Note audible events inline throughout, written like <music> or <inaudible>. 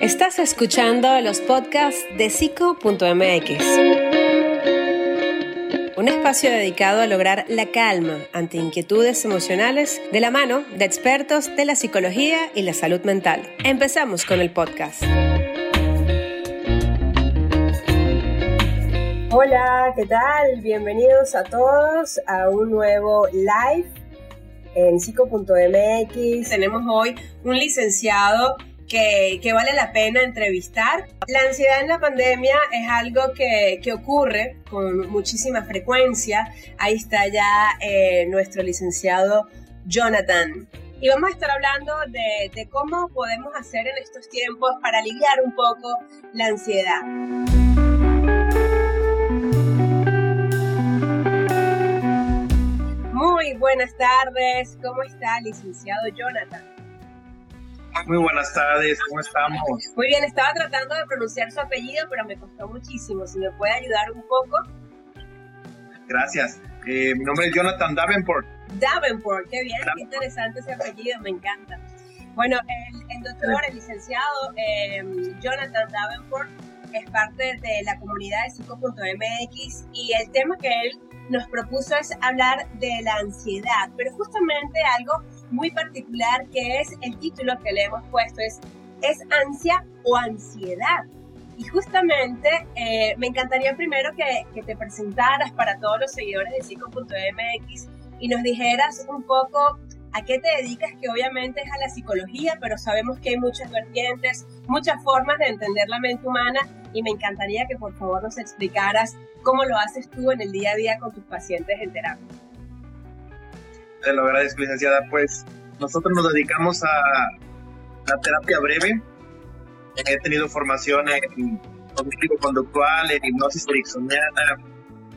Estás escuchando los podcasts de psico.mx. Un espacio dedicado a lograr la calma ante inquietudes emocionales de la mano de expertos de la psicología y la salud mental. Empezamos con el podcast. Hola, ¿qué tal? Bienvenidos a todos a un nuevo live en psico.mx. Tenemos hoy un licenciado que, vale la pena entrevistar. La ansiedad en la pandemia es algo que, ocurre con muchísima frecuencia. Ahí está ya eh, nuestro licenciado Jonathan. Y vamos a estar hablando de, de cómo podemos hacer en estos tiempos para aliviar un poco la ansiedad. Muy buenas tardes, ¿cómo está licenciado Jonathan? Muy buenas tardes, ¿cómo estamos? Muy bien, estaba tratando de pronunciar su apellido, pero me costó muchísimo. Si me puede ayudar un poco. Gracias. Eh, mi nombre es Jonathan Davenport. Davenport, qué bien, qué interesante ese apellido, me encanta. Bueno, el, doctor, el licenciado eh, Jonathan Davenport es parte de la comunidad de psico.mx y el tema que él nos propuso es hablar de la ansiedad, pero justamente algo muy particular que es el título que le hemos puesto, es ¿es ansia o ansiedad? Y justamente eh, me encantaría primero que, que, te presentaras para todos los seguidores de psico.mx y nos dijeras un poco a qué te dedicas, que obviamente es a la psicología, pero sabemos que hay muchas vertientes, muchas formas de entender la mente humana y me encantaría que por favor nos explicaras cómo lo haces tú en el día a día con tus pacientes en terapia. Te lo agradezco, licenciada. Pues nosotros nos dedicamos a la terapia breve. He tenido formación en cognitivo conductual, en hipnosis ericksoniana,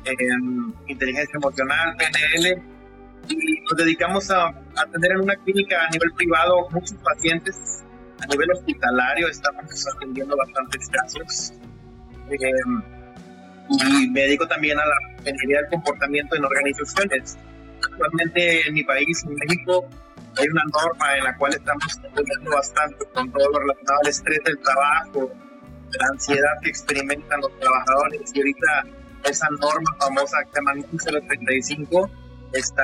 en inteligencia emocional, PNL, y nos dedicamos a atender en una clínica a nivel privado muchos pacientes. A nivel hospitalario estamos atendiendo bastantes casos. Eh, y me dedico también a la ingeniería del comportamiento en organizaciones actualmente en mi país, en México, hay una norma en la cual estamos trabajando bastante con todo lo relacionado al estrés del trabajo, la ansiedad que experimentan los trabajadores y ahorita esa norma famosa que se llama 035 está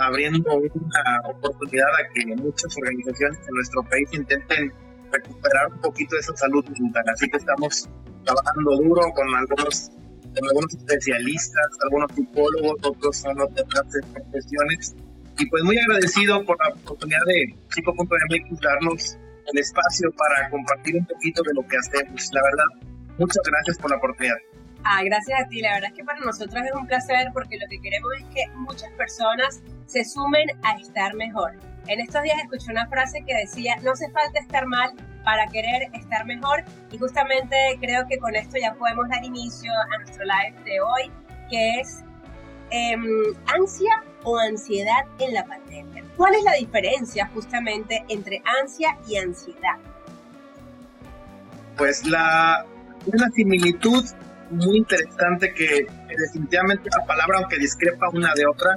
abriendo una oportunidad a que muchas organizaciones en nuestro país intenten recuperar un poquito de esa salud mental. Así que estamos trabajando duro con algunos algunos especialistas, algunos psicólogos, otros son otras profesiones. Y pues muy agradecido por la oportunidad de Chico.mx darnos el espacio para compartir un poquito de lo que hacemos. La verdad, muchas gracias por la oportunidad. Ah, gracias a ti. La verdad es que para nosotros es un placer porque lo que queremos es que muchas personas se sumen a estar mejor. En estos días escuché una frase que decía, no hace falta estar mal, para querer estar mejor. Y justamente creo que con esto ya podemos dar inicio a nuestro live de hoy, que es em, ansia o ansiedad en la pandemia. ¿Cuál es la diferencia justamente entre ansia y ansiedad? Pues la una similitud muy interesante que, definitivamente la palabra, aunque discrepa una de otra,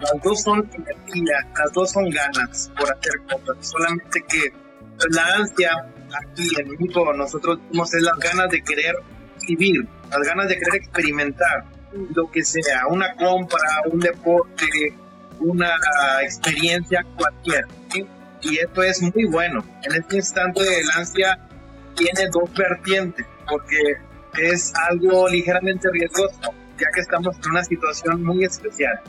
las dos son energía, las dos son ganas por hacer cosas, solamente que la ansia aquí en México nosotros tenemos es las ganas de querer vivir, las ganas de querer experimentar lo que sea, una compra, un deporte, una experiencia cualquiera. Y esto es muy bueno. En este instante la ansia tiene dos vertientes, porque es algo ligeramente riesgoso, ya que estamos en una situación muy especial.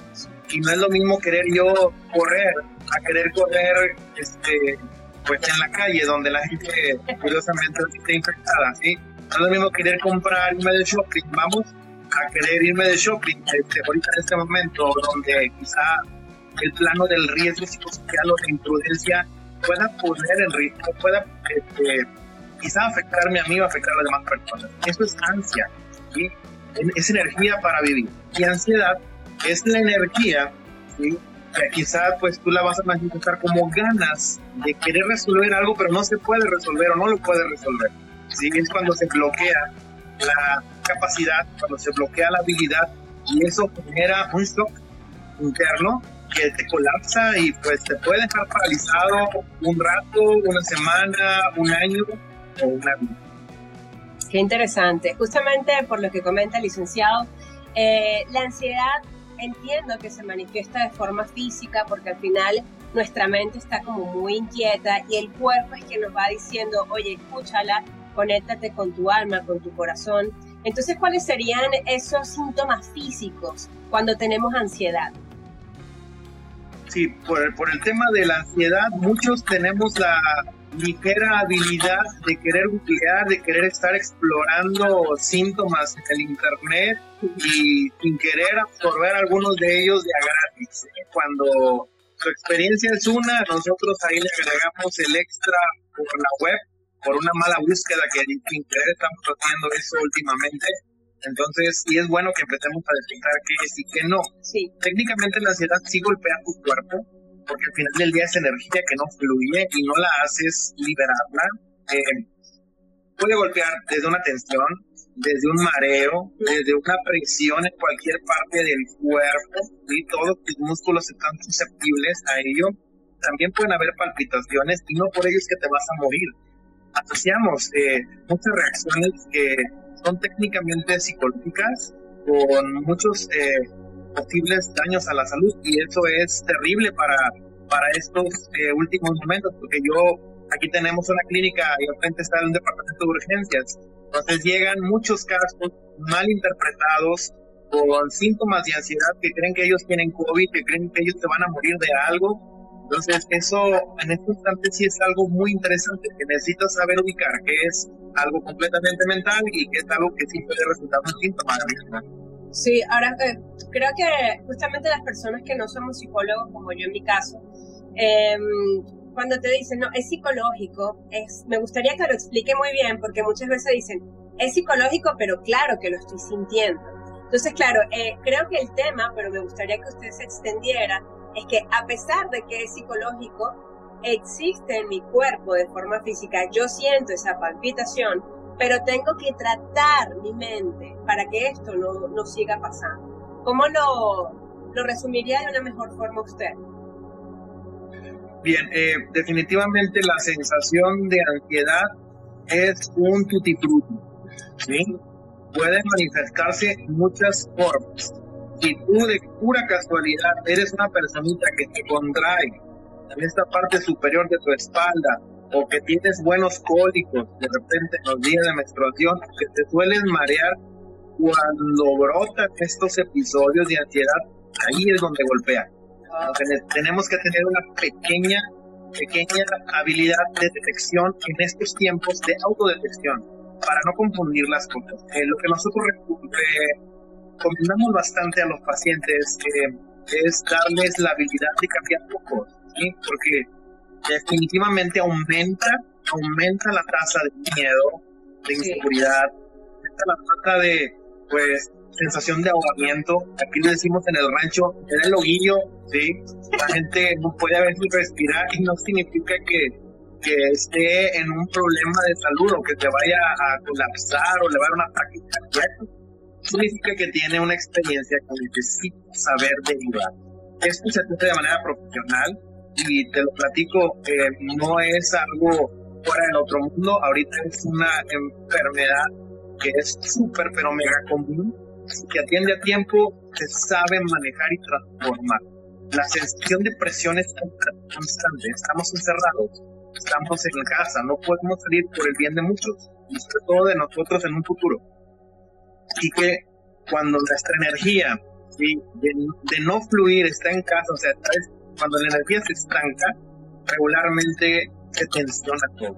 Y no es lo mismo querer yo correr a querer correr este, pues en la calle donde la gente curiosamente está infectada, ¿sí? No es lo mismo querer comprar, irme de shopping, vamos a querer irme de shopping, este, ahorita en este momento donde quizá el plano del riesgo psicosocial o de imprudencia pueda poner en riesgo, pueda este, quizá afectarme a mí o afectar a las demás personas. Eso es ansia, ¿sí? es energía para vivir. Y ansiedad es la energía ¿sí? Quizás pues tú la vas a manifestar como ganas de querer resolver algo, pero no se puede resolver o no lo puede resolver. ¿sí? Es cuando se bloquea la capacidad, cuando se bloquea la habilidad y eso genera un shock interno que te colapsa y pues te puede dejar paralizado un rato, una semana, un año o una vida. Qué interesante. Justamente por lo que comenta el licenciado, eh, la ansiedad entiendo que se manifiesta de forma física porque al final nuestra mente está como muy inquieta y el cuerpo es quien nos va diciendo, oye, escúchala, conéctate con tu alma, con tu corazón. Entonces, ¿cuáles serían esos síntomas físicos cuando tenemos ansiedad? Sí, por, por el tema de la ansiedad, muchos tenemos la ligera habilidad de querer googlear, de querer estar explorando síntomas en el internet y sin querer absorber algunos de ellos de a gratis. Cuando su experiencia es una, nosotros ahí le agregamos el extra por la web, por una mala búsqueda que sin querer estamos haciendo eso últimamente. Entonces, y es bueno que empecemos a detectar qué es y qué no. Sí. Técnicamente la ansiedad sí golpea tu cuerpo, porque al final del día es energía que no fluye y no la haces liberarla. Eh, puede golpear desde una tensión, desde un mareo, desde una presión en cualquier parte del cuerpo, y todos tus músculos están susceptibles a ello. También pueden haber palpitaciones y no por ello es que te vas a morir. Asociamos eh, muchas reacciones que son técnicamente psicológicas con muchos eh, posibles daños a la salud y eso es terrible para, para estos eh, últimos momentos, porque yo, aquí tenemos una clínica y al frente está un departamento de urgencias, entonces llegan muchos casos mal interpretados con síntomas de ansiedad que creen que ellos tienen COVID, que creen que ellos se van a morir de algo. Entonces, eso en este instante sí es algo muy interesante, que necesitas saber ubicar que es algo completamente mental y que es algo que sí puede resultar un síntoma. Sí, ahora eh, creo que justamente las personas que no somos psicólogos, como yo en mi caso, em, cuando te dicen, no, es psicológico, es, me gustaría que lo explique muy bien, porque muchas veces dicen, es psicológico, pero claro que lo estoy sintiendo. Entonces, claro, eh, creo que el tema, pero me gustaría que usted se extendiera, es que a pesar de que es psicológico, existe en mi cuerpo de forma física, yo siento esa palpitación, pero tengo que tratar mi mente para que esto no, no siga pasando. ¿Cómo lo, lo resumiría de una mejor forma usted? Bien, eh, definitivamente la sensación de ansiedad es un tutti ¿sí? Puede manifestarse muchas formas. Si tú de pura casualidad eres una personita que te contrae en esta parte superior de tu espalda o que tienes buenos cólicos de repente en los días de menstruación, que te sueles marear cuando brotan estos episodios de ansiedad, ahí es donde golpea. tenemos que tener una pequeña, pequeña habilidad de detección en estos tiempos de autodetección para no confundir las cosas. Eh, lo que nosotros recomendamos bastante a los pacientes eh, es darles la habilidad de cambiar focos, ¿sí? porque definitivamente aumenta, aumenta la tasa de miedo, de inseguridad, aumenta la tasa de, pues, sensación de ahogamiento. Aquí le decimos en el rancho, en el loguillo, ¿sí? La gente no puede a veces respirar y no significa que, que esté en un problema de salud o que te vaya a colapsar o le va a dar una ataque cardíaco. Significa que tiene una experiencia que necesita saber derivar. Esto se hace de manera profesional, y te lo platico, eh, no es algo fuera del otro mundo, ahorita es una enfermedad que es súper, pero mega común, que atiende a tiempo, se sabe manejar y transformar. La sensación de presión es constante, estamos encerrados, estamos en casa, no podemos salir por el bien de muchos y sobre todo de nosotros en un futuro. Así que cuando nuestra energía de, de, no fluir está en casa, o sea, cuando la energía se estanca, regularmente se tensiona todo.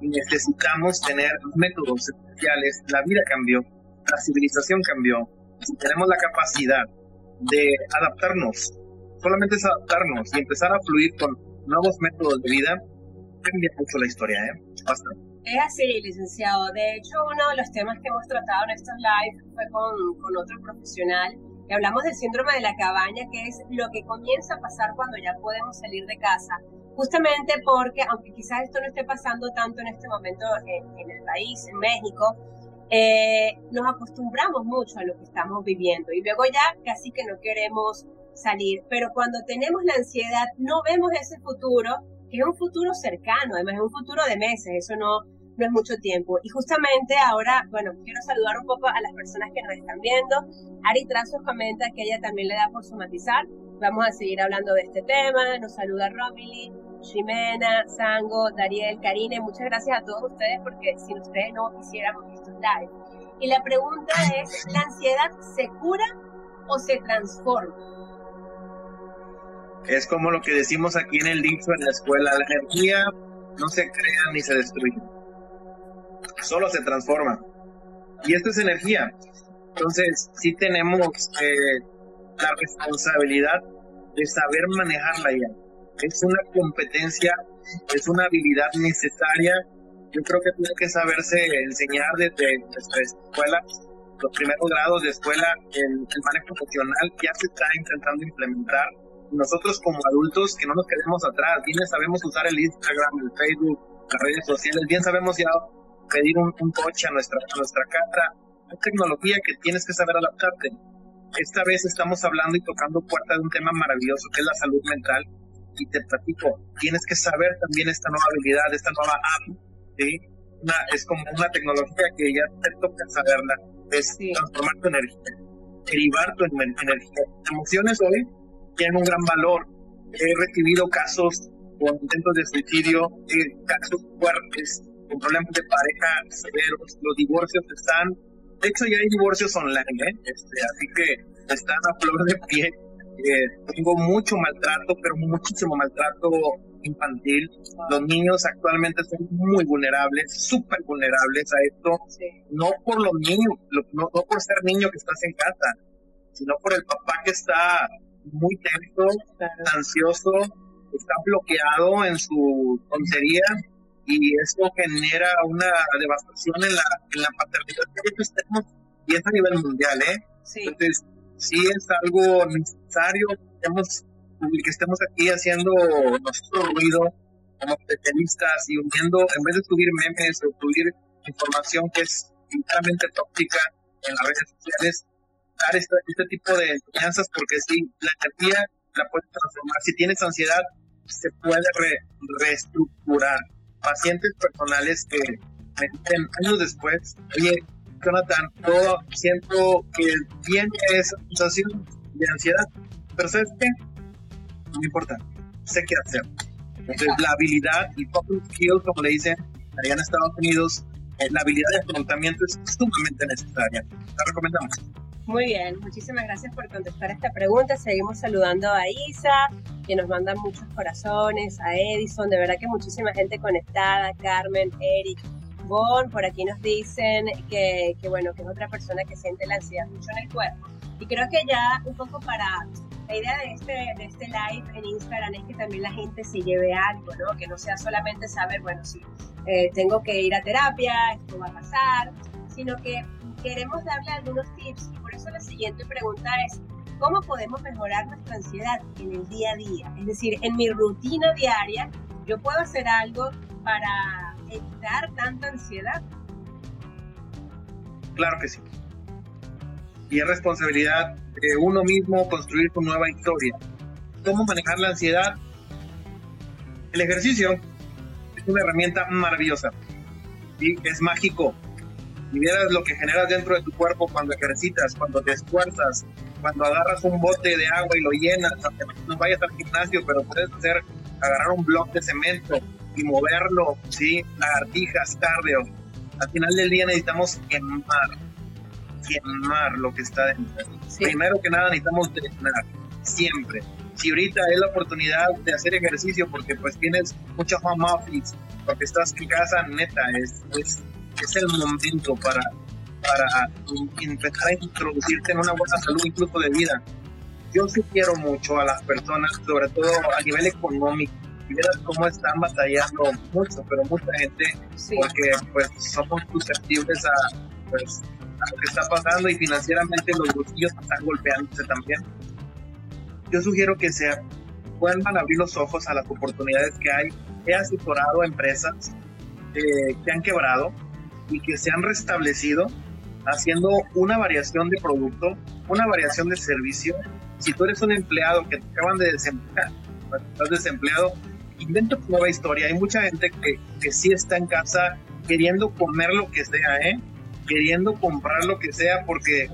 Necesitamos tener métodos especiales. La vida cambió, la civilización cambió. Si tenemos la capacidad de adaptarnos, solamente es adaptarnos y empezar a fluir con nuevos métodos de vida, cambia mucho la historia, ¿eh? Bastante. Es así, licenciado. De hecho, uno de los temas que hemos tratado en estos live fue con, con otro profesional hablamos del síndrome de la cabaña, que es lo que comienza a pasar cuando ya podemos salir de casa. Justamente porque, aunque quizás esto no esté pasando tanto en este momento en, el país, en México, eh, nos acostumbramos mucho a lo que estamos viviendo y luego ya casi que no queremos salir. Pero cuando tenemos la ansiedad, no vemos ese futuro, que es un futuro cercano, además es un futuro de meses, eso no, no es mucho tiempo. Y justamente ahora, bueno, quiero saludar un poco a las personas que nos están viendo. Ari Trazos comenta que ella también le da por somatizar. Vamos a seguir hablando de este tema. Nos saluda Romilly, Jimena, Sango, Dariel, Karine. Muchas gracias a todos ustedes porque sin ustedes no hiciéramos estos live. Y la pregunta es, ¿la ansiedad se cura o se transforma? Es como lo que decimos aquí en el dicho en la escuela, la energía no se crea ni se destruye, solo se transforma. Y esto es energía. Entonces, sí tenemos eh, la responsabilidad de saber manejarla ya. Es una competencia, es una habilidad necesaria. Yo creo que tiene que saberse enseñar desde nuestra escuela, los primeros grados de escuela, el, el manejo emocional ya se está intentando implementar nosotros como adultos que no nos quedemos atrás, bien sabemos usar el Instagram, el Facebook, las redes sociales, bien sabemos ya pedir un, coche a nuestra, nuestra casa. Hay tecnología que tienes que saber adaptarte. Esta vez estamos hablando y tocando puerta de un tema maravilloso que es la salud mental. Y te platico, tienes que saber también esta nueva habilidad, esta nueva app. ¿sí? es como una tecnología que ya te toca saberla. Es transformar tu energía, derivar tu energía. Emociones hoy tienen un gran valor. He recibido casos con intentos de suicidio, eh, casos fuertes, con problemas de pareja severos. Los divorcios están, de hecho ya hay divorcios online, ¿eh? este, así que están a flor de pie. Eh, tengo mucho maltrato, pero muchísimo maltrato infantil. Los niños actualmente son muy vulnerables, súper vulnerables a esto, no por los niños, no, no por ser niño que estás en casa, sino por el papá que está muy tenso, ansioso, está bloqueado en su tontería y eso genera una devastación en la, en la paternidad y es a nivel mundial, ¿eh? Entonces, sí es algo necesario que estemos aquí haciendo nuestro ruido como especialistas y uniendo, en vez de subir memes o subir información que es enteramente tóxica en las redes sociales, este, este, tipo de enseñanzas porque sí, la energía la puedes transformar. Si tienes ansiedad, se puede reestructurar. Pacientes personales que me dicen años después, oye, Jonathan, yo siento que tiene esa sensación de ansiedad, pero ¿sabes qué? No importa, sé qué hacer. Entonces, la habilidad y coping skills, como le dicen allá en Estados Unidos, eh, la habilidad de afrontamiento es sumamente necesaria. La recomendamos. Muy bien, muchísimas gracias por contestar esta pregunta. Seguimos saludando a Isa, que nos manda muchos corazones, a Edison, de verdad que muchísima gente conectada, Carmen, Eric, Bon, por aquí nos dicen que, que, bueno, que es otra persona que siente la ansiedad mucho en el cuerpo. Y creo que ya un poco para la idea de este, de este live en Instagram es que también la gente se lleve algo, ¿no? Que no sea solamente saber, bueno, si eh, tengo que ir a terapia, esto va a pasar, sino que queremos darle algunos tips y por eso la siguiente pregunta es, ¿cómo podemos mejorar nuestra ansiedad en el día a día? Es decir, en mi rutina diaria, ¿yo puedo hacer algo para evitar tanta ansiedad? Claro que sí. Y es responsabilidad de uno mismo construir tu nueva historia. ¿Cómo manejar la ansiedad? El ejercicio es una herramienta maravillosa. y Es mágico y vieras lo que generas dentro de tu cuerpo cuando ejercitas, cuando te esfuerzas, cuando agarras un bote de agua y lo llenas, aunque no vayas al gimnasio, pero puedes hacer, agarrar un bloque de cemento y moverlo, ¿sí? Lagartijas, cardio. Al final del día necesitamos quemar, quemar lo que está dentro. Primero que nada necesitamos drenar, siempre. Si ahorita es la oportunidad de hacer ejercicio porque pues tienes mucha home office, porque estás en casa, neta, es, es es el momento para, para empezar a introducirte en una buena salud, incluso de vida. Yo sugiero mucho a las personas, sobre todo a nivel económico, y verás cómo están batallando mucho, pero mucha gente, porque pues somos susceptibles a, pues, a lo que está pasando y financieramente los bolsillos están golpeándose también. Yo sugiero que se vuelvan a abrir los ojos a las oportunidades que hay. He asesorado a empresas eh, que han quebrado, y que se han restablecido haciendo una variación de producto, una variación de servicio. Si tú eres un empleado que te acaban de desemplear, estás desempleado, inventa tu nueva historia. Hay mucha gente que, que sí está en casa queriendo comer lo que sea, ¿eh? Queriendo comprar lo que sea porque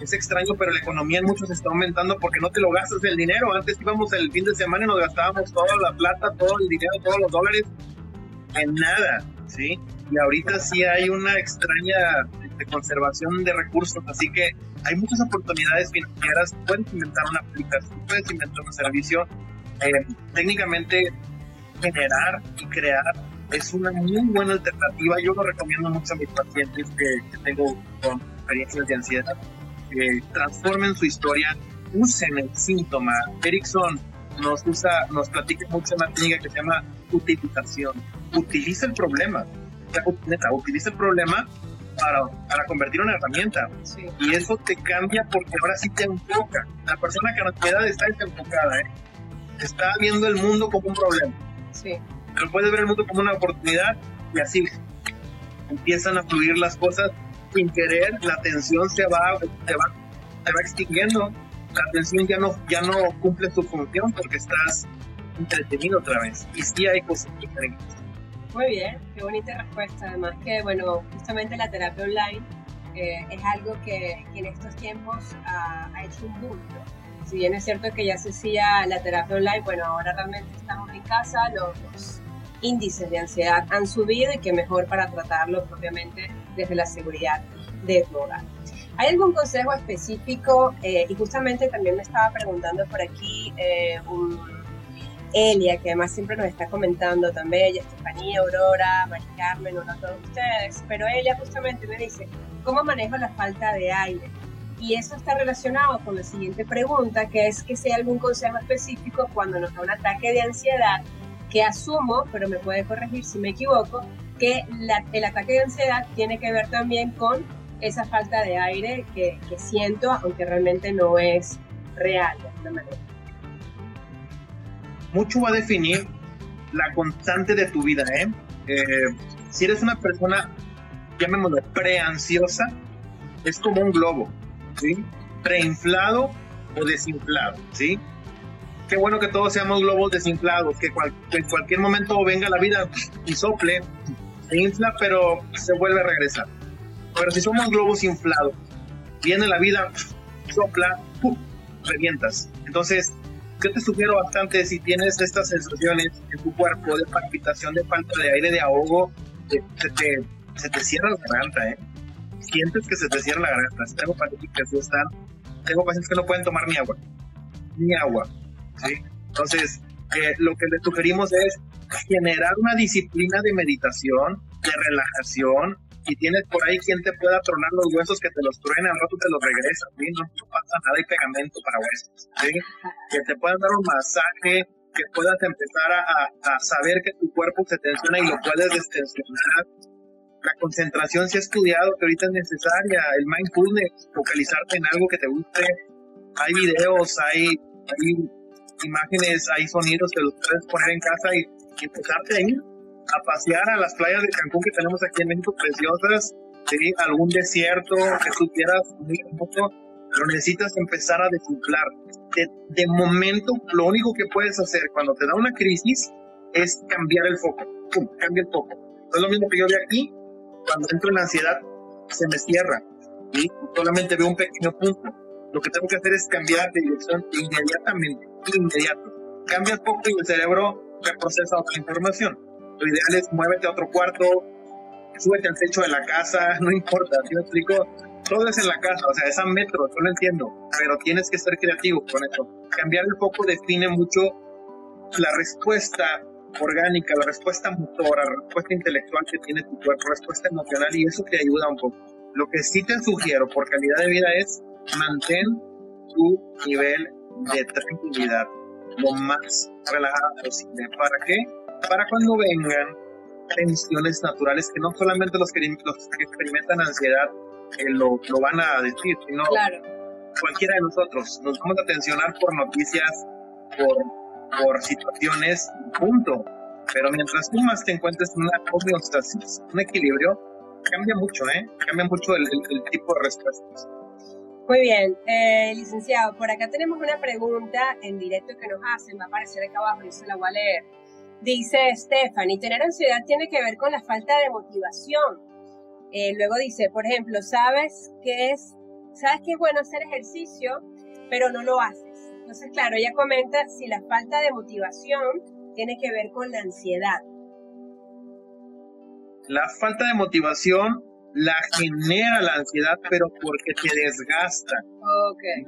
es extraño, pero la economía en muchos está aumentando porque no te lo gastas el dinero. Antes íbamos el fin de semana y nos gastábamos toda la plata, todo el dinero, todos los dólares en nada, ¿sí? Y ahorita sí hay una extraña de conservación de recursos, así que hay muchas oportunidades financieras. Puedes inventar una aplicación, puedes inventar un servicio. Eh, técnicamente, generar y crear es una muy buena alternativa. Yo lo recomiendo mucho a mis pacientes que, tengo con experiencias de ansiedad. Que transformen su historia, usen el síntoma. Erickson nos usa, nos platica mucho una técnica que se llama utilización. Utiliza el problema. Utiliza el problema para, para convertir una herramienta. Y eso te cambia porque ahora sí te enfoca. La persona que nos queda está desenfocada, ¿eh? está viendo el mundo como un problema. Sí. Pero puedes ver el mundo como una oportunidad y así empiezan a fluir las cosas sin querer, la atención se va, se va, se va extinguiendo, la atención ya no, ya no cumple su función porque estás entretenido otra vez. Y sí hay cosas diferentes. Muy bien, qué bonita respuesta. Además que, bueno, justamente la terapia online eh, es algo que, en estos tiempos ha, hecho un boom. Si bien es cierto que ya se hacía la terapia online, bueno, ahora realmente estamos en casa, los, índices de ansiedad han subido y que mejor para tratarlo propiamente desde la seguridad de tu hogar. ¿Hay algún consejo específico? Eh, y justamente también me estaba preguntando por aquí eh, un Elia, que además siempre nos está comentando también, Estefanía, Aurora, Mari Carmen, uno a todos ustedes, pero Elia justamente me dice, ¿cómo manejo la falta de aire? Y eso está relacionado con la siguiente pregunta, que es que si hay algún consejo específico cuando nos da un ataque de ansiedad, que asumo, pero me puede corregir si me equivoco, que el ataque de ansiedad tiene que ver también con esa falta de aire que siento, aunque realmente no es real de alguna manera mucho va a definir la constante de tu vida, ¿eh? ¿eh? si eres una persona, llamémoslo, preansiosa, es como un globo, ¿sí? Preinflado o desinflado, ¿sí? Qué bueno que todos seamos globos desinflados, que, en cualquier momento venga la vida y sople, se infla, pero se vuelve a regresar. Pero si somos globos inflados, viene la vida, sopla, ¡pum! revientas. Entonces, yo te sugiero bastante si tienes estas sensaciones en tu cuerpo de palpitación, de falta de aire, de ahogo, se, te, se te cierra la garganta, ¿eh? Sientes que se te cierra la garganta. Tengo pacientes que están, tengo pacientes que no pueden tomar ni agua, ni agua. Entonces, eh, lo que les sugerimos es generar una disciplina de meditación, de relajación, si tienes por ahí quien te pueda tronar los huesos, que te los truene, al rato te los regresa, ¿sí? no, pasa nada, hay pegamento para huesos, que te puedan dar un masaje, que puedas empezar a, a, saber que tu cuerpo se tensiona y lo puedes destensionar. La concentración se ha estudiado que ahorita es necesaria, el mindfulness, focalizarte en algo que te guste. Hay videos, hay, hay imágenes, hay sonidos que los puedes poner en casa y, y empezarte a ir a pasear a las playas de Cancún que tenemos aquí en México preciosas, ¿sí? algún desierto que tú quieras hermoso, pero necesitas empezar a desinflar. De, de, momento, lo único que puedes hacer cuando te da una crisis es cambiar el foco. ¡Pum! Cambia el foco. Es lo mismo que yo veo aquí, cuando entro en ansiedad, se me cierra. y Solamente veo un pequeño punto. Lo que tengo que hacer es cambiar de dirección inmediatamente, inmediato. Cambia el foco y el cerebro reprocesa otra información lo ideal es muévete a otro cuarto, súbete al techo de la casa, <laughs> no importa, si me explico? Todo es en la casa, o sea, es a metro, yo lo entiendo, pero tienes que ser creativo con eso. Cambiar el foco define mucho la respuesta orgánica, la respuesta motora, la respuesta intelectual que tiene tu cuerpo, la respuesta emocional, y eso te ayuda un poco. Lo que sí te sugiero por calidad de vida es mantén tu nivel de tranquilidad lo más relajado posible. ¿Para qué? Para cuando vengan tensiones naturales que no solamente los que, experimentan ansiedad eh, lo, lo, van a decir, sino cualquiera de nosotros. Nos vamos a tensionar por noticias, por, por situaciones, punto. Pero mientras tú más te encuentres en una homeostasis, un equilibrio, cambia mucho, ¿eh? Cambia mucho el, el, tipo de respuestas. Muy bien, eh, licenciado, por acá tenemos una pregunta en directo que nos hacen, va a aparecer acá abajo, yo se la voy a leer. Dice Stephanie, tener ansiedad tiene que ver con la falta de motivación. Eh, luego dice, por ejemplo, sabes que es, sabes que es bueno hacer ejercicio, pero no lo haces. Entonces, claro, ella comenta si la falta de motivación tiene que ver con la ansiedad. La falta de motivación la genera la ansiedad, pero porque te desgasta.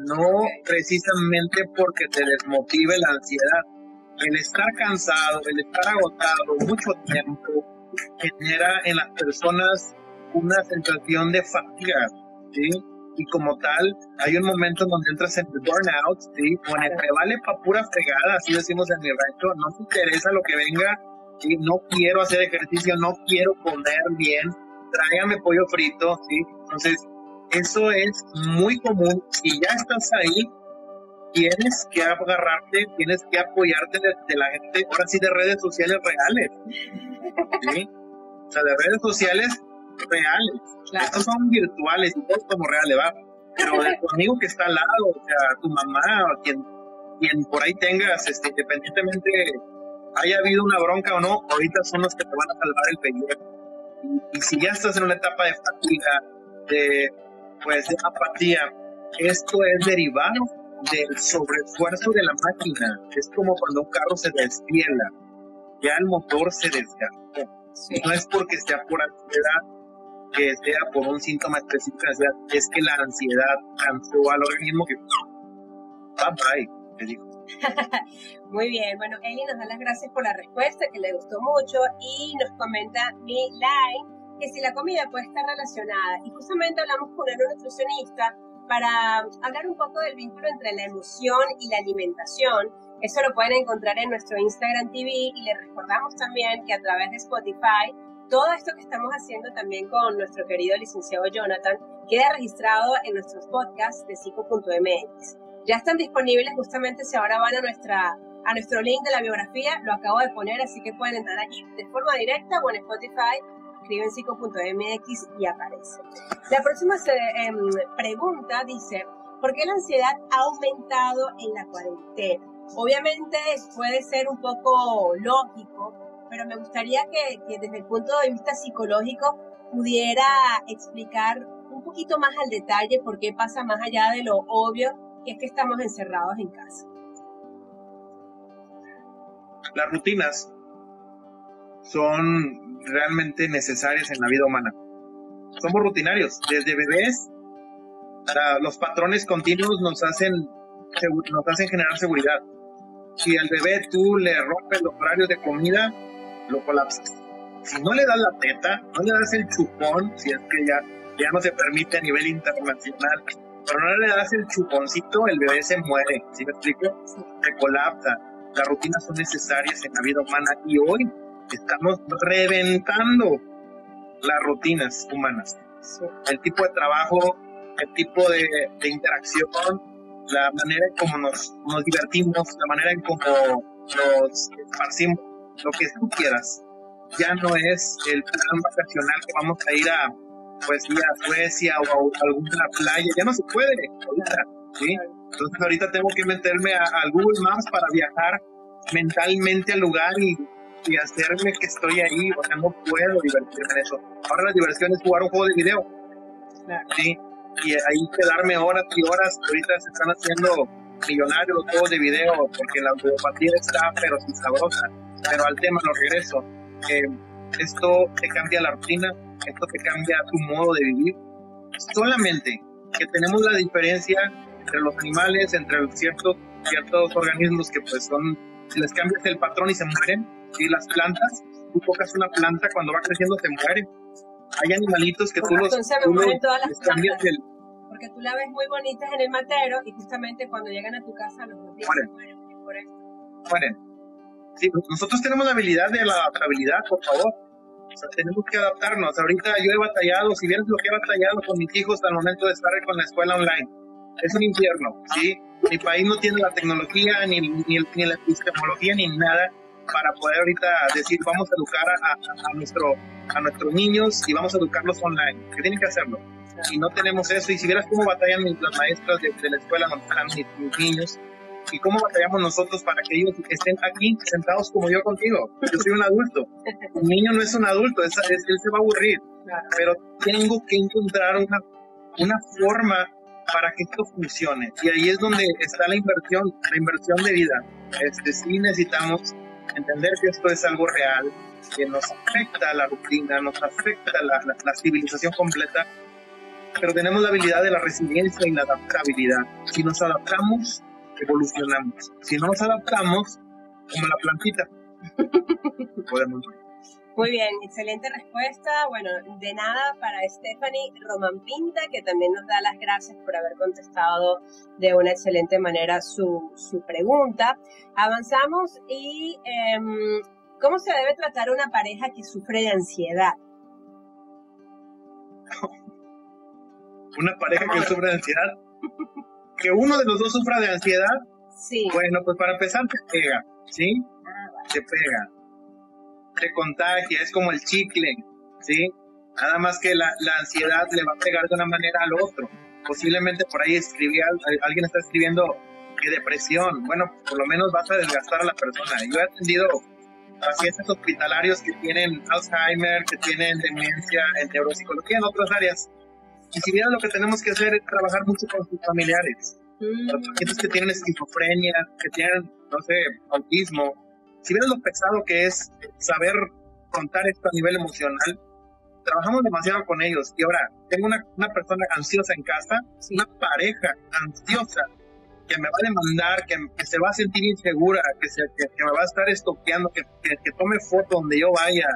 no precisamente porque te desmotive la ansiedad. El estar cansado, el estar agotado mucho tiempo, genera en las personas una sensación de fatiga, ¿sí? Y como tal, hay un momento donde entras en el burnout, ¿sí? O en el vale pa' pura fregada, así decimos en mi rancho, no te interesa lo que venga, ¿sí? No quiero hacer ejercicio, no quiero comer bien, tráigame pollo frito, ¿sí? Entonces, eso es muy común. Si ya estás ahí, tienes que agarrarte, tienes que apoyarte de, la gente, ahora sí, de redes sociales reales. ¿sí? O sea, de redes sociales reales. Estos son virtuales y todos como reales, ¿va? Pero de tu amigo que está al lado, o sea, tu mamá, o quien, quien por ahí tengas, este, independientemente haya habido una bronca o no, ahorita son los que te van a salvar el pellejo y, si ya estás en una etapa de fatiga, de, pues, de apatía, esto es derivado del sobreesfuerzo de la máquina. Es como cuando un carro se desviela, ya el motor se desgastó. No es porque sea por ansiedad, que sea por un síntoma específico es que la ansiedad cansó al organismo que bye bye, te dijo. <laughs> Muy bien, bueno, Eli nos da las gracias por la respuesta, que le gustó mucho, y nos comenta mi line que si la comida puede estar relacionada, y justamente hablamos con una nutricionista para hablar un poco del vínculo entre la emoción y la alimentación. Eso lo pueden encontrar en nuestro Instagram TV y les recordamos también que a través de Spotify, todo esto que estamos haciendo también con nuestro querido licenciado Jonathan queda registrado en nuestros podcasts de psico.mx ya están disponibles justamente si ahora van a nuestra a nuestro link de la biografía, lo acabo de poner, así que pueden entrar allí de forma directa o en Spotify, escriben psico.mx y aparece. La próxima em, pregunta dice, ¿por qué la ansiedad ha aumentado en la cuarentena? Obviamente puede ser un poco lógico, pero me gustaría que, que desde el punto de vista psicológico pudiera explicar un poquito más al detalle por qué pasa más allá de lo obvio y es que estamos encerrados en casa. Las rutinas son realmente necesarias en la vida humana. Somos rutinarios. Desde bebés, los patrones continuos nos hacen, nos hacen generar seguridad. Si al bebé tú le rompes los horarios de comida, lo colapsas. Si no le das la teta, no le das el chupón, si es que ya, ya no se permite a nivel internacional, pero no le das el chuponcito, el bebé se muere, ¿sí me explico? Se colapsa. Las rutinas son necesarias en la vida humana y hoy estamos reventando las rutinas humanas. El tipo de trabajo, el tipo de, interacción, la manera en cómo nos, nos divertimos, la manera en cómo nos esparcimos, lo que tú quieras. Ya no es el plan vacacional que vamos a ir a pues ir a Suecia o a alguna playa, ya no se puede ahorita, ¿sí? Entonces ahorita tengo que meterme a, Google Maps para viajar mentalmente al lugar y, y, hacerme que estoy ahí, o sea, no puedo divertirme en eso. Ahora la diversión es jugar un juego de video, ¿sí? Y ahí quedarme horas y horas, ahorita se están haciendo millonarios los juegos de video porque la ludopatía está pero sin sabrosa. Pero al tema lo regreso. Eh, esto te cambia la rutina, esto te cambia tu modo de vivir. Solamente que tenemos la diferencia entre los animales, entre ciertos, ciertos organismos que pues son, les cambias el patrón y se mueren, y las plantas, tú tocas una planta, cuando va creciendo se muere. Hay animalitos que tú los, tú los cambias el, porque tú la ves muy bonitas en el matero y justamente cuando llegan a tu casa los mueren. mueren por. Mueren. Sí, pues nosotros tenemos la habilidad de la adaptabilidad, por favor tenemos que adaptarnos. Ahorita yo he batallado, si vieres lo que he batallado con mis hijos al momento de estar con la escuela online, es un infierno, ¿sí? Mi país no tiene la tecnología, ni, ni, ni la epistemología, ni nada para poder ahorita decir vamos a educar a, nuestro, a nuestros niños y vamos a educarlos online, que tienen que hacerlo. Y no tenemos eso, y si vieras cómo batallan las maestras de, la escuela donde están mis, niños, ¿Y cómo batallamos nosotros para que ellos estén aquí sentados como yo contigo? Yo soy un adulto. Un niño no es un adulto, es, él se va a aburrir. Pero tengo que encontrar una, una forma para que esto funcione. Y ahí es donde está la inversión, la inversión de vida. Este, sí necesitamos entender que esto es algo real, que nos afecta la rutina, nos afecta la, la, civilización completa, pero tenemos la habilidad de la resiliencia y la adaptabilidad. Si nos adaptamos, evolucionamos. Si no nos adaptamos, como la plantita, <laughs> podemos muy bien, excelente respuesta. Bueno, de nada para Stephanie Roman Pinta, que también nos da las gracias por haber contestado de una excelente manera su, su pregunta. Avanzamos y em, ¿cómo se debe tratar una pareja que sufre de ansiedad? <laughs> una pareja que sufre de ansiedad. Que uno de los dos sufra de ansiedad. Sí. Bueno, pues para empezar te pega, ¿sí? Ah, te pega te contagia, es como el chicle, ¿sí? Nada más que la, la, ansiedad le va a pegar de una manera al otro. Posiblemente por ahí escribía, alguien está escribiendo que depresión, bueno, por lo menos vas a desgastar a la persona. Yo he atendido pacientes hospitalarios que tienen Alzheimer, que tienen demencia en neuropsicología, en otras áreas. Y si bien lo que tenemos que hacer es trabajar mucho con sus familiares. Mm. Los pacientes que tienen esquizofrenia, que tienen, no sé, autismo, si ves lo pesado que es saber contar esto a nivel emocional, trabajamos demasiado con ellos. Y ahora, tengo una, una persona ansiosa en casa, una pareja ansiosa que me va a demandar, que, se va a sentir insegura, que, se, que, me va a estar estoqueando, que, que, tome foto donde yo vaya,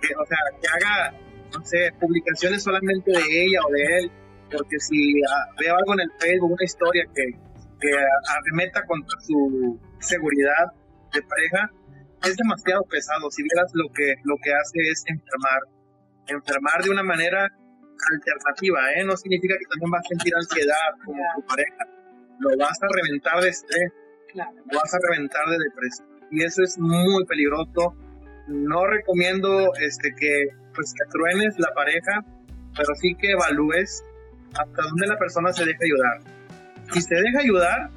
que, o sea, que haga, no sé, publicaciones solamente de ella o de él, porque si ah, veo algo en el Facebook, una historia que, que arremeta contra su seguridad de pareja, es demasiado pesado. Si vieras lo que, lo que hace es enfermar, enfermar de una manera alternativa, ¿eh? No significa que también vas a sentir ansiedad como tu pareja. Lo vas a reventar de estrés, lo vas a reventar de depresión. Y eso es muy peligroso. No recomiendo este, que, pues, que truenes la pareja, pero sí que evalúes hasta dónde la persona se deja ayudar. Si se deja ayudar,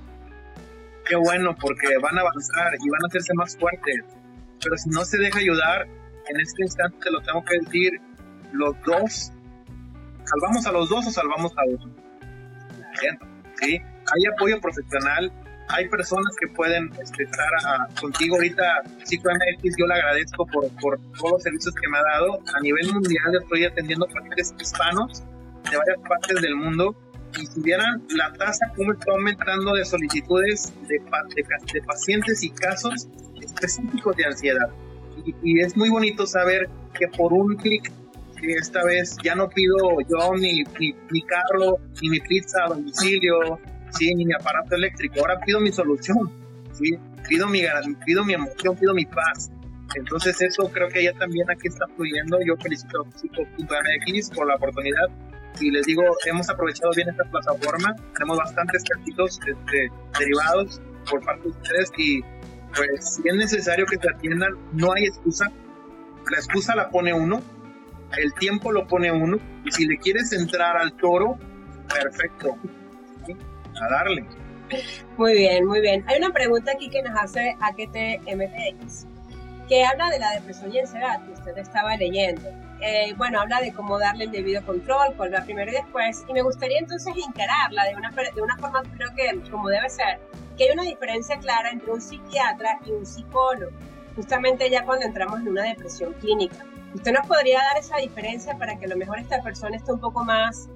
qué bueno, porque van a avanzar y van a hacerse más fuertes. Pero si no se deja ayudar, en este instante te lo tengo que decir, los dos, salvamos a los dos o salvamos a uno. ¿Sí? Hay apoyo profesional, hay personas que pueden este, estar contigo ahorita. PsicoMX, yo le agradezco por, por todos los servicios que me ha dado. A nivel mundial estoy atendiendo pacientes hispanos de varias partes del mundo y si vieran la tasa, cómo está aumentando de solicitudes de, de, pacientes y casos específicos de ansiedad. Y, es muy bonito saber que por un clic, esta vez ya no pido yo ni mi, carro, ni mi pizza a domicilio, ¿sí? ni mi aparato eléctrico, ahora pido mi solución, ¿sí? pido, mi, pido mi emoción, pido mi paz. Entonces eso creo que ya también aquí está fluyendo. Yo felicito a Psico.mx por la oportunidad y les digo, hemos aprovechado bien esta plataforma, tenemos bastantes cartitos este, derivados por parte de ustedes y pues si es necesario que se atiendan, no hay excusa, la excusa la pone uno, el tiempo lo pone uno y si le quieres entrar al toro, perfecto, a darle. Muy bien, muy bien. Hay una pregunta aquí que nos hace AKTMTX, que habla de la depresión y ansiedad que usted estaba leyendo. Eh, bueno, habla de cómo darle el debido control, cuál va primero y después, y me gustaría entonces encararla de una, de una forma, creo que como debe ser, que hay una diferencia clara entre un psiquiatra y un psicólogo, justamente ya cuando entramos en una depresión clínica. ¿Usted nos podría dar esa diferencia para que a lo mejor esta persona esté un poco más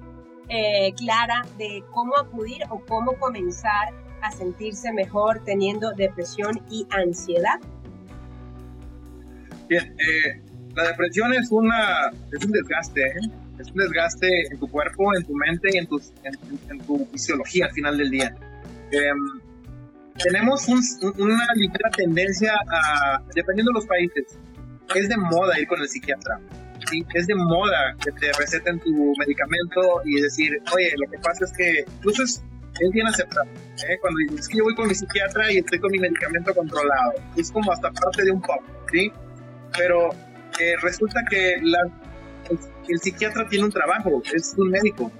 eh, clara de cómo acudir o cómo comenzar a sentirse mejor teniendo depresión y ansiedad? Bien, eh, la depresión es, una, es un desgaste, ¿eh? es un desgaste en tu cuerpo, en tu mente y en, tus, en, tu fisiología al final del día. Em, tenemos una ligera tendencia a, dependiendo de los países, es de moda ir con el psiquiatra. ¿sí? Es de moda que te receten tu medicamento y decir, oye, lo que pasa es que incluso es, es bien aceptado. ¿eh? Cuando dices que yo voy con mi psiquiatra y estoy con mi medicamento controlado, es como hasta parte de un pop, ¿sí? Pero resulta que el, psiquiatra tiene un trabajo, es un médico.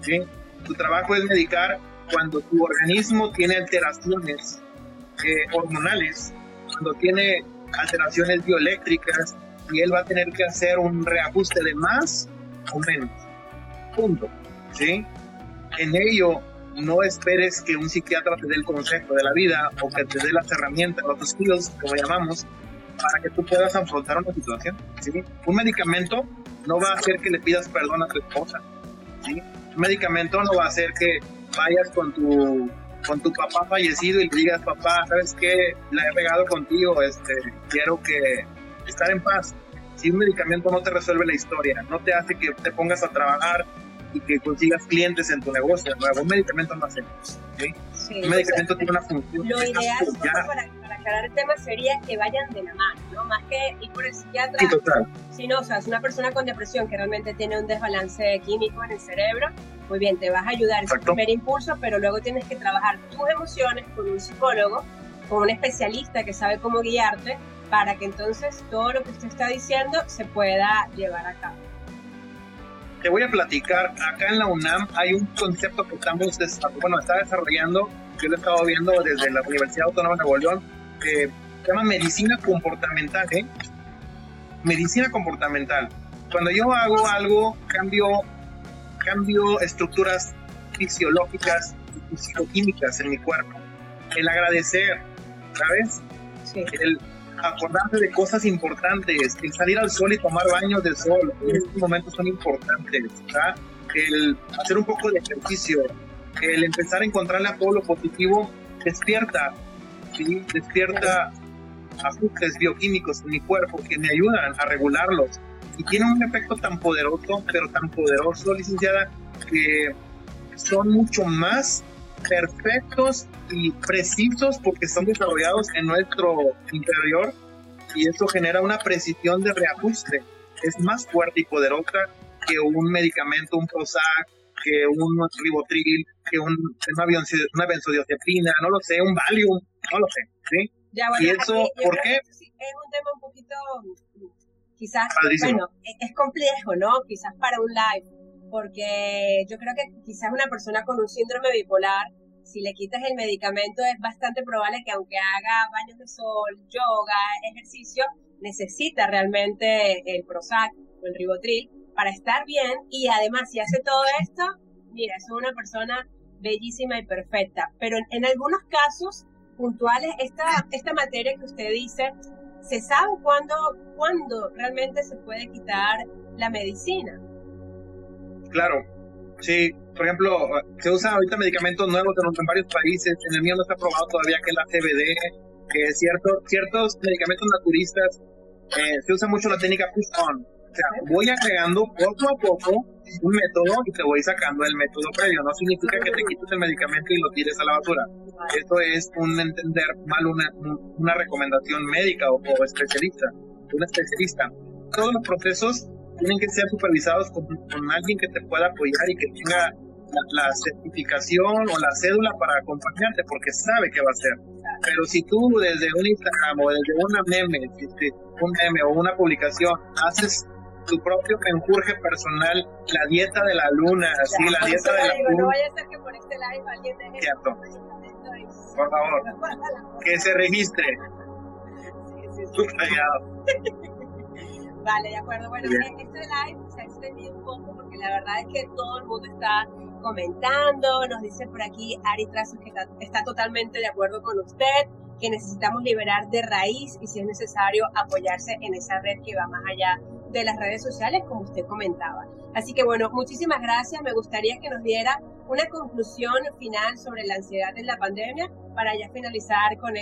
¿sí? Su trabajo es medicar cuando tu organismo tiene alteraciones eh, hormonales, cuando tiene alteraciones bioeléctricas, y él va a tener que hacer un reajuste de más o menos. Punto. ¿Sí? En ello, no esperes que un psiquiatra te dé el consejo de la vida o que te dé las herramientas, los skills, como llamamos, para que tú puedas afrontar una situación. ¿sí? Un medicamento no va a hacer que le pidas perdón a tu esposa. ¿sí? Un medicamento no va a hacer que vayas con tu con tu papá fallecido y le digas, papá, ¿sabes qué? La he regado contigo, este, quiero que estar en paz. Si un medicamento no te resuelve la historia, no te hace que te pongas a trabajar y que consigas clientes en tu negocio nuevo, un medicamento no hace. ¿sí? un medicamento tiene una función. Lo ideal para, aclarar el tema sería que vayan de la mano, ¿no? Más que ir por el psiquiatra. Sí, total. Si no, o sea, es una persona con depresión que realmente tiene un desbalance químico en el cerebro, muy bien, te vas a ayudar, es el primer impulso, pero luego tienes que trabajar tus emociones con un psicólogo, con un especialista que sabe cómo guiarte para que entonces todo lo que usted está diciendo se pueda llevar a cabo. Te voy a platicar, acá en la UNAM hay un concepto que estamos, bueno, está desarrollando, yo lo he estado viendo desde la Universidad Autónoma de Nuevo León, que se llama medicina comportamental, ¿eh? Medicina comportamental. Cuando yo hago algo, cambio, cambio estructuras fisiológicas y fisicoquímicas en mi cuerpo. El agradecer, ¿sabes? Sí. El acordarte de cosas importantes, el salir al sol y tomar baños de sol, en estos momentos son importantes, el hacer un poco de ejercicio, el empezar a encontrarle a todo lo positivo, despierta, ¿sí? despierta ajustes bioquímicos en mi cuerpo que me ayudan a regularlos. Y tienen un efecto tan poderoso, pero tan poderoso, licenciada, que son mucho más perfectos y precisos porque están desarrollados en nuestro interior y eso genera una precisión de reajuste. Es más fuerte y poderosa que un medicamento, un Prozac, que un ribotril, que un, una, una benzodiazepina, no lo sé, un Valium, no lo sé, ¿sí? y eso, ¿por qué? es un tema un poquito, quizás, bueno, es complejo, ¿no? Quizás para un live, porque yo creo que quizás una persona con un síndrome bipolar, si le quitas el medicamento es bastante probable que aunque haga baños de sol, yoga, ejercicio, necesita realmente el Prozac o el Ribotril para estar bien y además si hace todo esto, mira, es una persona bellísima y perfecta. Pero en, algunos casos puntuales, esta, esta materia que usted dice, ¿se sabe cuándo, cuándo realmente se puede quitar la medicina? Claro, sí. Por ejemplo, se usan ahorita medicamentos nuevos en, varios países. En el mío no está aprobado todavía que es la CBD, que cierto, ciertos medicamentos naturistas eh, se usa mucho la técnica push-on. O sea, voy agregando poco a poco un método y te voy sacando el método previo. No significa que te quites el medicamento y lo tires a la basura. Esto es un entender mal una, una recomendación médica o, o especialista, un especialista. Todos los procesos tienen que ser supervisados con, alguien que te pueda apoyar y que tenga la, certificación o la cédula para acompañarte porque sabe qué va a hacer. Pero si tú desde un Instagram o desde una meme, un meme o una publicación haces tu propio menjurje personal, la dieta de la luna, así, la dieta de la luna. No vaya a ser que por este live alguien deje Cierto. Por favor, <laughs> que se registre. Sí, sí, sí. <laughs> Vale, de acuerdo. Bueno, este live se ha extendido un poco porque la verdad es que todo el mundo está comentando, nos dice por aquí Ari Trazos que está, totalmente de acuerdo con usted, que necesitamos liberar de raíz y si es necesario apoyarse en esa red que va más allá de las redes sociales, como usted comentaba. Así que bueno, muchísimas gracias. Me gustaría que nos diera una conclusión final sobre la ansiedad en la pandemia para ya finalizar con,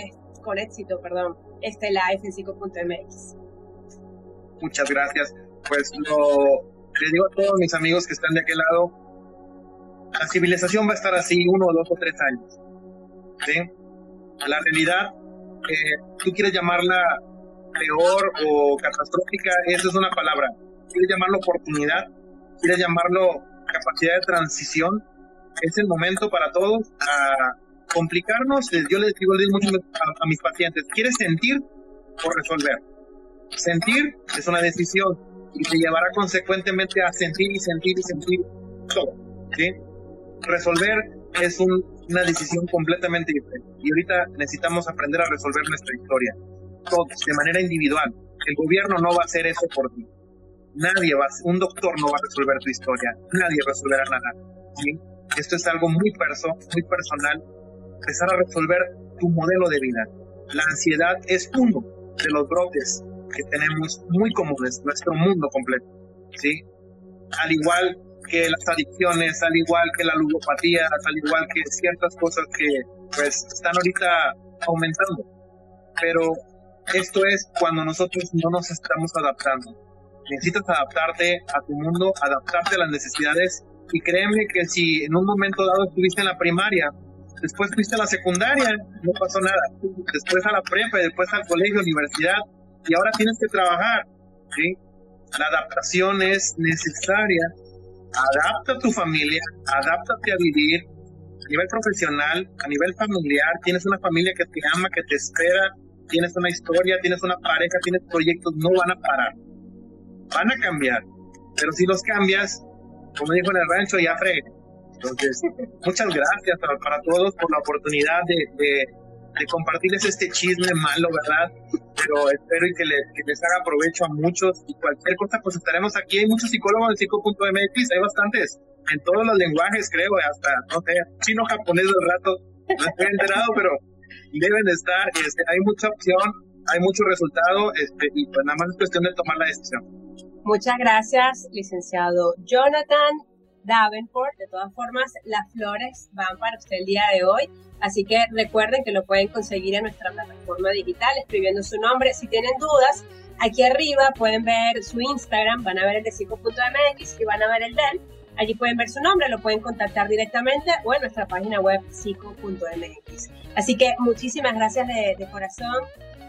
con éxito perdón, este live en psico.mx muchas gracias. Pues lo, les digo a todos mis amigos que están de aquel lado, la civilización va a estar así uno, dos o tres años. ¿sí? La realidad, eh, tú quieres llamarla peor o catastrófica, esa es una palabra. Quieres llamarlo oportunidad, quieres llamarlo capacidad de transición, es el momento para todos a complicarnos. Yo les digo, a mis pacientes, ¿quieres sentir o resolver? Sentir es una decisión y te llevará consecuentemente a sentir y sentir y sentir todo. ¿sí? Resolver es un una decisión completamente diferente. Y ahorita necesitamos aprender a resolver nuestra historia, todos, de manera individual. El gobierno no va a hacer eso por ti. Nadie va, un doctor no va a resolver tu historia, nadie resolverá nada. ¿sí? Esto es algo muy, perso, muy personal, empezar a resolver tu modelo de vida. La ansiedad es uno de los brotes que tenemos muy comunes, nuestro mundo completo. ¿sí? Al igual que las adicciones, al igual que la ludopatía, al igual que ciertas cosas que pues están ahorita aumentando. Pero esto es cuando nosotros no nos estamos adaptando. Necesitas adaptarte a tu mundo, adaptarte a las necesidades y créeme que si en un momento dado estuviste en la primaria, después fuiste a la secundaria, no pasó nada. Después a la prepa, después al colegio, universidad y ahora tienes que trabajar. ¿sí? La adaptación es necesaria adapta tu familia, adáptate a vivir a nivel profesional, a nivel familiar, tienes una familia que te ama, que te espera, tienes una historia, tienes una pareja, tienes proyectos, no van a parar, van a cambiar, pero si los cambias, como dijo en el rancho, ya fregué. Entonces, <laughs> muchas gracias para, todos por la oportunidad de de compartirles este chisme malo, ¿verdad? Pero espero y que, les haga provecho a muchos y cualquier cosa, pues estaremos aquí. Hay muchos psicólogos en psico.mx, hay bastantes, en todos los lenguajes, creo, hasta, no sé, chino, japonés del rato, no estoy enterado, pero deben de estar, este, hay mucha opción, hay mucho resultado, este, y pues nada más es cuestión de tomar la decisión. Muchas gracias, licenciado Jonathan. Davenport. De todas formas, las flores van para usted el día de hoy. Así que recuerden que lo pueden conseguir en nuestra plataforma digital escribiendo su nombre. Si tienen dudas, aquí arriba pueden ver su Instagram, van a ver el de psico.mx y van a ver el de él. Allí pueden ver su nombre, lo pueden contactar directamente o en nuestra página web psico.mx. Así que muchísimas gracias de, corazón,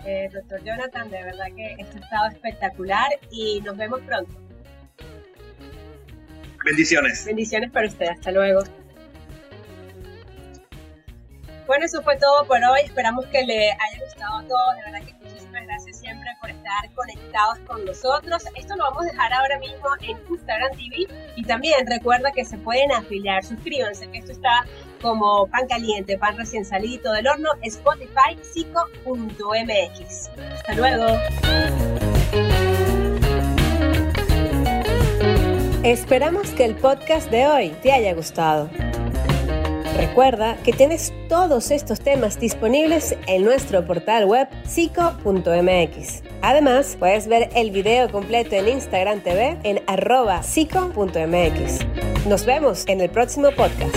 eh, doctor Jonathan. De verdad que esto ha estado espectacular y nos vemos pronto. Bendiciones. Bendiciones para usted. Hasta luego. Bueno, eso fue todo por hoy. Esperamos que le haya gustado a todos. De verdad que muchísimas gracias siempre por estar conectados con nosotros. Esto lo vamos a dejar ahora mismo en Instagram TV. Y también recuerda que se pueden afiliar. Suscríbanse, que esto está como pan caliente, pan recién salido del horno. Spotify, psico.mx. Hasta luego. Esperamos que el podcast de hoy te haya gustado. Recuerda que tienes todos estos temas disponibles en nuestro portal web psico.mx. Además, puedes ver el video completo en Instagram TV en arroba psico.mx. Nos vemos en el próximo podcast.